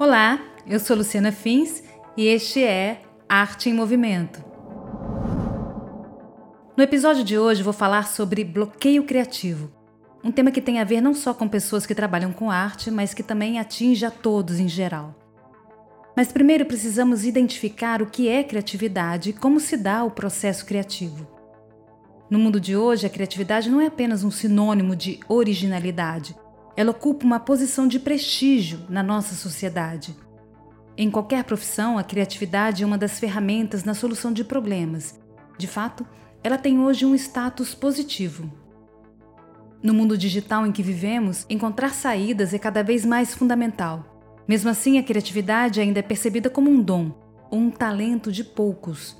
Olá, eu sou Luciana Fins e este é Arte em Movimento. No episódio de hoje vou falar sobre bloqueio criativo, um tema que tem a ver não só com pessoas que trabalham com arte, mas que também atinge a todos em geral. Mas primeiro precisamos identificar o que é criatividade e como se dá o processo criativo. No mundo de hoje, a criatividade não é apenas um sinônimo de originalidade, ela ocupa uma posição de prestígio na nossa sociedade. Em qualquer profissão, a criatividade é uma das ferramentas na solução de problemas. De fato, ela tem hoje um status positivo. No mundo digital em que vivemos, encontrar saídas é cada vez mais fundamental. Mesmo assim, a criatividade ainda é percebida como um dom ou um talento de poucos.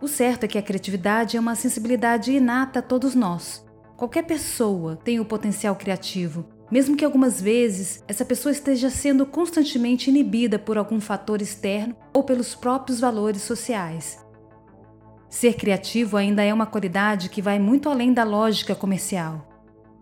O certo é que a criatividade é uma sensibilidade inata a todos nós. Qualquer pessoa tem o potencial criativo, mesmo que algumas vezes essa pessoa esteja sendo constantemente inibida por algum fator externo ou pelos próprios valores sociais. Ser criativo ainda é uma qualidade que vai muito além da lógica comercial.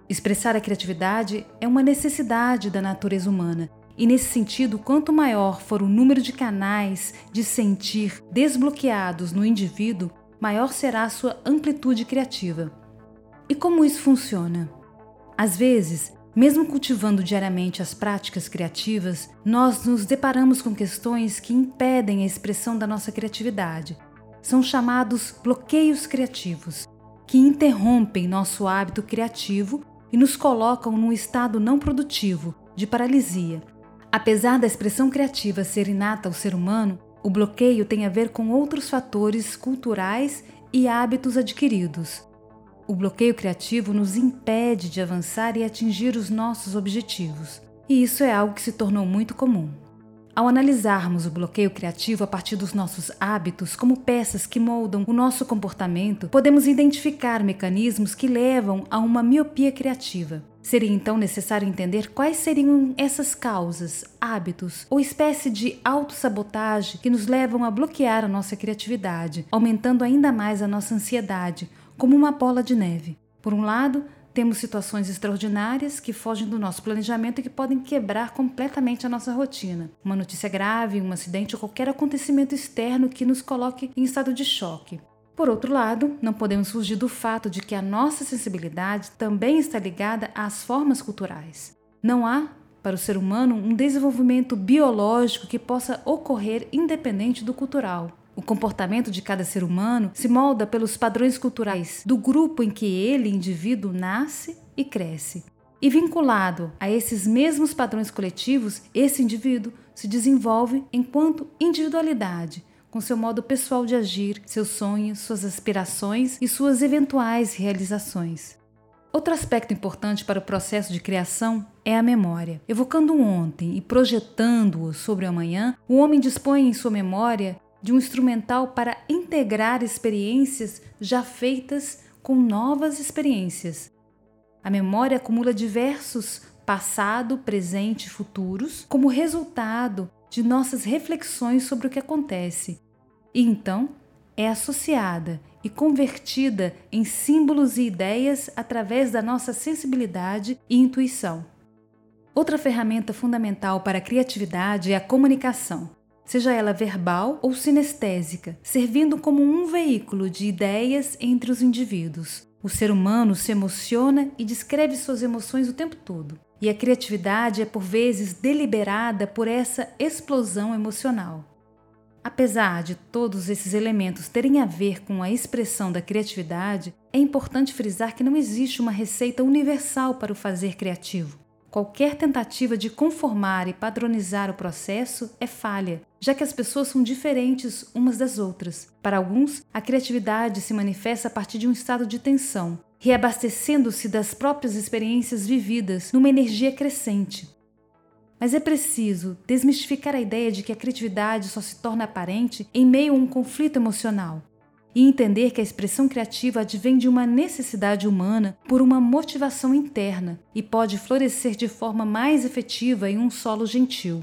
Expressar a criatividade é uma necessidade da natureza humana, e nesse sentido, quanto maior for o número de canais de sentir desbloqueados no indivíduo, maior será a sua amplitude criativa. E como isso funciona? Às vezes, mesmo cultivando diariamente as práticas criativas, nós nos deparamos com questões que impedem a expressão da nossa criatividade. São chamados bloqueios criativos, que interrompem nosso hábito criativo e nos colocam num estado não produtivo, de paralisia. Apesar da expressão criativa ser inata ao ser humano, o bloqueio tem a ver com outros fatores culturais e hábitos adquiridos. O bloqueio criativo nos impede de avançar e atingir os nossos objetivos, e isso é algo que se tornou muito comum. Ao analisarmos o bloqueio criativo a partir dos nossos hábitos como peças que moldam o nosso comportamento, podemos identificar mecanismos que levam a uma miopia criativa. Seria então necessário entender quais seriam essas causas, hábitos ou espécie de autossabotagem que nos levam a bloquear a nossa criatividade, aumentando ainda mais a nossa ansiedade, como uma bola de neve. Por um lado, temos situações extraordinárias que fogem do nosso planejamento e que podem quebrar completamente a nossa rotina. Uma notícia grave, um acidente ou qualquer acontecimento externo que nos coloque em estado de choque. Por outro lado, não podemos fugir do fato de que a nossa sensibilidade também está ligada às formas culturais. Não há, para o ser humano, um desenvolvimento biológico que possa ocorrer independente do cultural. O comportamento de cada ser humano se molda pelos padrões culturais do grupo em que ele, indivíduo, nasce e cresce. E vinculado a esses mesmos padrões coletivos, esse indivíduo se desenvolve enquanto individualidade, com seu modo pessoal de agir, seus sonhos, suas aspirações e suas eventuais realizações. Outro aspecto importante para o processo de criação é a memória. Evocando o ontem e projetando-o sobre o amanhã, o homem dispõe em sua memória de um instrumental para integrar experiências já feitas com novas experiências. A memória acumula diversos passado, presente e futuros como resultado de nossas reflexões sobre o que acontece. E então é associada e convertida em símbolos e ideias através da nossa sensibilidade e intuição. Outra ferramenta fundamental para a criatividade é a comunicação seja ela verbal ou sinestésica, servindo como um veículo de ideias entre os indivíduos. O ser humano se emociona e descreve suas emoções o tempo todo, e a criatividade é por vezes deliberada por essa explosão emocional. Apesar de todos esses elementos terem a ver com a expressão da criatividade, é importante frisar que não existe uma receita universal para o fazer criativo. Qualquer tentativa de conformar e padronizar o processo é falha, já que as pessoas são diferentes umas das outras. Para alguns, a criatividade se manifesta a partir de um estado de tensão, reabastecendo-se das próprias experiências vividas numa energia crescente. Mas é preciso desmistificar a ideia de que a criatividade só se torna aparente em meio a um conflito emocional e entender que a expressão criativa advém de uma necessidade humana por uma motivação interna e pode florescer de forma mais efetiva em um solo gentil.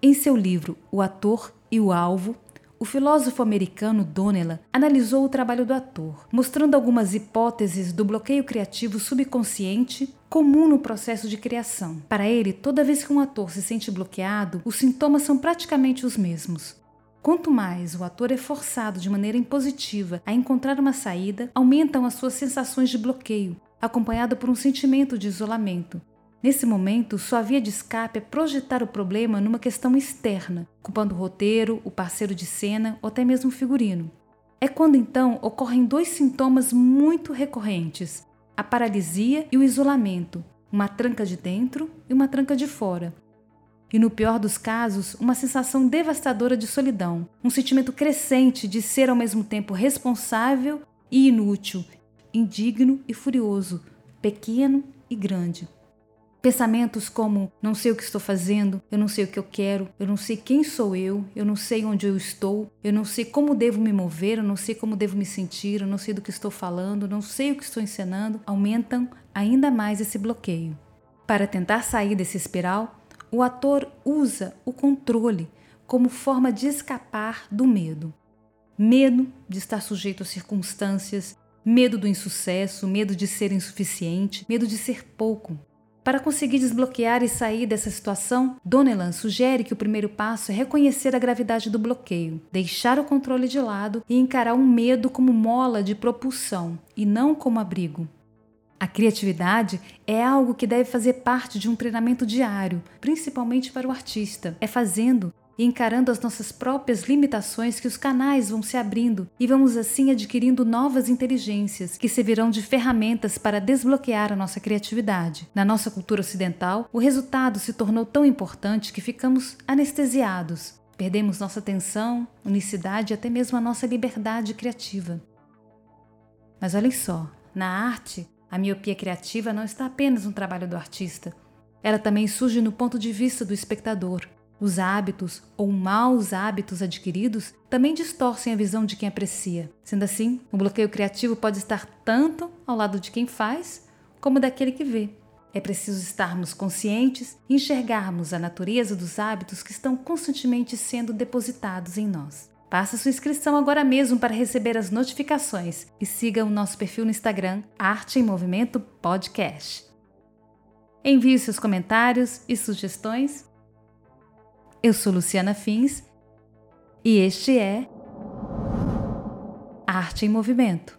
Em seu livro O Ator e o Alvo, o filósofo americano Donnellan analisou o trabalho do ator, mostrando algumas hipóteses do bloqueio criativo subconsciente comum no processo de criação. Para ele, toda vez que um ator se sente bloqueado, os sintomas são praticamente os mesmos. Quanto mais o ator é forçado de maneira impositiva a encontrar uma saída, aumentam as suas sensações de bloqueio, acompanhado por um sentimento de isolamento, Nesse momento, sua via de escape é projetar o problema numa questão externa, culpando o roteiro, o parceiro de cena ou até mesmo o figurino. É quando então ocorrem dois sintomas muito recorrentes: a paralisia e o isolamento, uma tranca de dentro e uma tranca de fora. E no pior dos casos, uma sensação devastadora de solidão, um sentimento crescente de ser ao mesmo tempo responsável e inútil, indigno e furioso, pequeno e grande. Pensamentos como não sei o que estou fazendo, eu não sei o que eu quero, eu não sei quem sou eu, eu não sei onde eu estou, eu não sei como devo me mover, eu não sei como devo me sentir, eu não sei do que estou falando, não sei o que estou encenando, aumentam ainda mais esse bloqueio. Para tentar sair desse espiral, o ator usa o controle como forma de escapar do medo. Medo de estar sujeito a circunstâncias, medo do insucesso, medo de ser insuficiente, medo de ser pouco, para conseguir desbloquear e sair dessa situação, Donnellan sugere que o primeiro passo é reconhecer a gravidade do bloqueio, deixar o controle de lado e encarar o medo como mola de propulsão e não como abrigo. A criatividade é algo que deve fazer parte de um treinamento diário, principalmente para o artista. É fazendo e encarando as nossas próprias limitações que os canais vão se abrindo e vamos assim adquirindo novas inteligências que servirão de ferramentas para desbloquear a nossa criatividade. Na nossa cultura ocidental, o resultado se tornou tão importante que ficamos anestesiados. Perdemos nossa atenção, unicidade e até mesmo a nossa liberdade criativa. Mas olhem só, na arte, a miopia criativa não está apenas no trabalho do artista. Ela também surge no ponto de vista do espectador. Os hábitos ou maus hábitos adquiridos também distorcem a visão de quem aprecia. Sendo assim, o bloqueio criativo pode estar tanto ao lado de quem faz como daquele que vê. É preciso estarmos conscientes e enxergarmos a natureza dos hábitos que estão constantemente sendo depositados em nós. Faça sua inscrição agora mesmo para receber as notificações e siga o nosso perfil no Instagram Arte em Movimento Podcast. Envie seus comentários e sugestões eu sou Luciana Fins e este é Arte em Movimento.